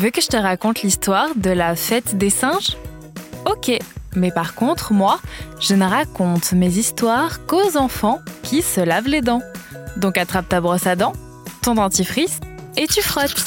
Veux que je te raconte l'histoire de la fête des singes? Ok, mais par contre, moi, je ne raconte mes histoires qu'aux enfants qui se lavent les dents. Donc attrape ta brosse à dents, ton dentifrice et tu frottes.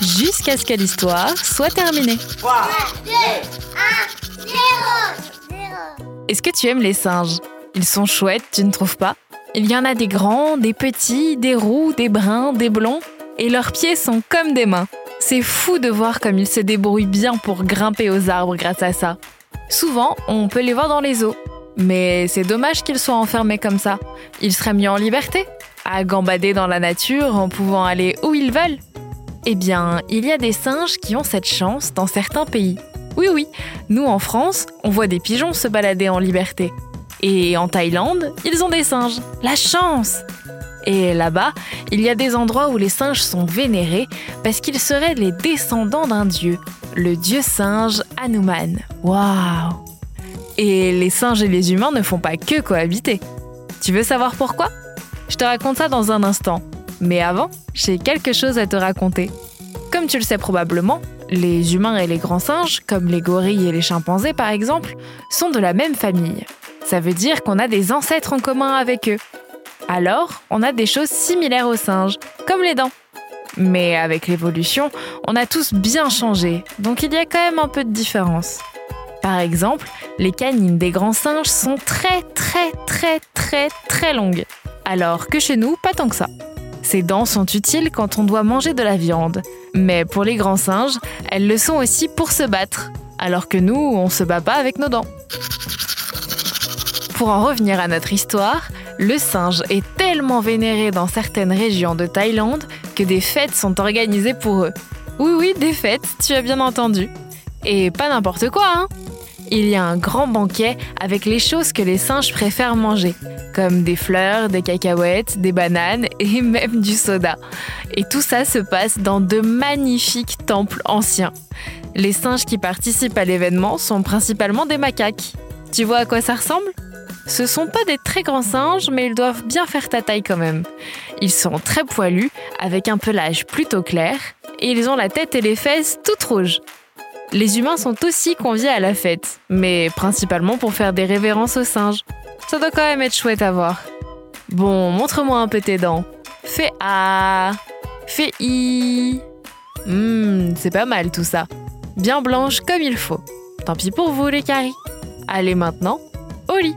Jusqu'à ce que l'histoire soit terminée. 3, 2, 1, 0, 0. Est-ce que tu aimes les singes? Ils sont chouettes, tu ne trouves pas? Il y en a des grands, des petits, des roux, des bruns, des blonds, et leurs pieds sont comme des mains. C'est fou de voir comme ils se débrouillent bien pour grimper aux arbres grâce à ça. Souvent, on peut les voir dans les eaux. Mais c'est dommage qu'ils soient enfermés comme ça. Ils seraient mis en liberté, à gambader dans la nature en pouvant aller où ils veulent. Eh bien, il y a des singes qui ont cette chance dans certains pays. Oui, oui, nous en France, on voit des pigeons se balader en liberté. Et en Thaïlande, ils ont des singes. La chance et là-bas, il y a des endroits où les singes sont vénérés parce qu'ils seraient les descendants d'un dieu, le dieu singe Hanuman. Waouh Et les singes et les humains ne font pas que cohabiter. Tu veux savoir pourquoi? Je te raconte ça dans un instant. Mais avant, j'ai quelque chose à te raconter. Comme tu le sais probablement, les humains et les grands singes, comme les gorilles et les chimpanzés par exemple, sont de la même famille. Ça veut dire qu'on a des ancêtres en commun avec eux. Alors, on a des choses similaires aux singes, comme les dents. Mais avec l'évolution, on a tous bien changé, donc il y a quand même un peu de différence. Par exemple, les canines des grands singes sont très très très très très longues, alors que chez nous, pas tant que ça. Ces dents sont utiles quand on doit manger de la viande, mais pour les grands singes, elles le sont aussi pour se battre, alors que nous, on se bat pas avec nos dents. Pour en revenir à notre histoire, le singe est tellement vénéré dans certaines régions de Thaïlande que des fêtes sont organisées pour eux. Oui, oui, des fêtes, tu as bien entendu. Et pas n'importe quoi, hein Il y a un grand banquet avec les choses que les singes préfèrent manger, comme des fleurs, des cacahuètes, des bananes et même du soda. Et tout ça se passe dans de magnifiques temples anciens. Les singes qui participent à l'événement sont principalement des macaques. Tu vois à quoi ça ressemble? Ce sont pas des très grands singes, mais ils doivent bien faire ta taille quand même. Ils sont très poilus, avec un pelage plutôt clair, et ils ont la tête et les fesses toutes rouges. Les humains sont aussi conviés à la fête, mais principalement pour faire des révérences aux singes. Ça doit quand même être chouette à voir. Bon, montre-moi un peu tes dents. Fais A. Fais I. Hum, c'est pas mal tout ça. Bien blanche comme il faut. Tant pis pour vous les caries. Allez maintenant, au lit.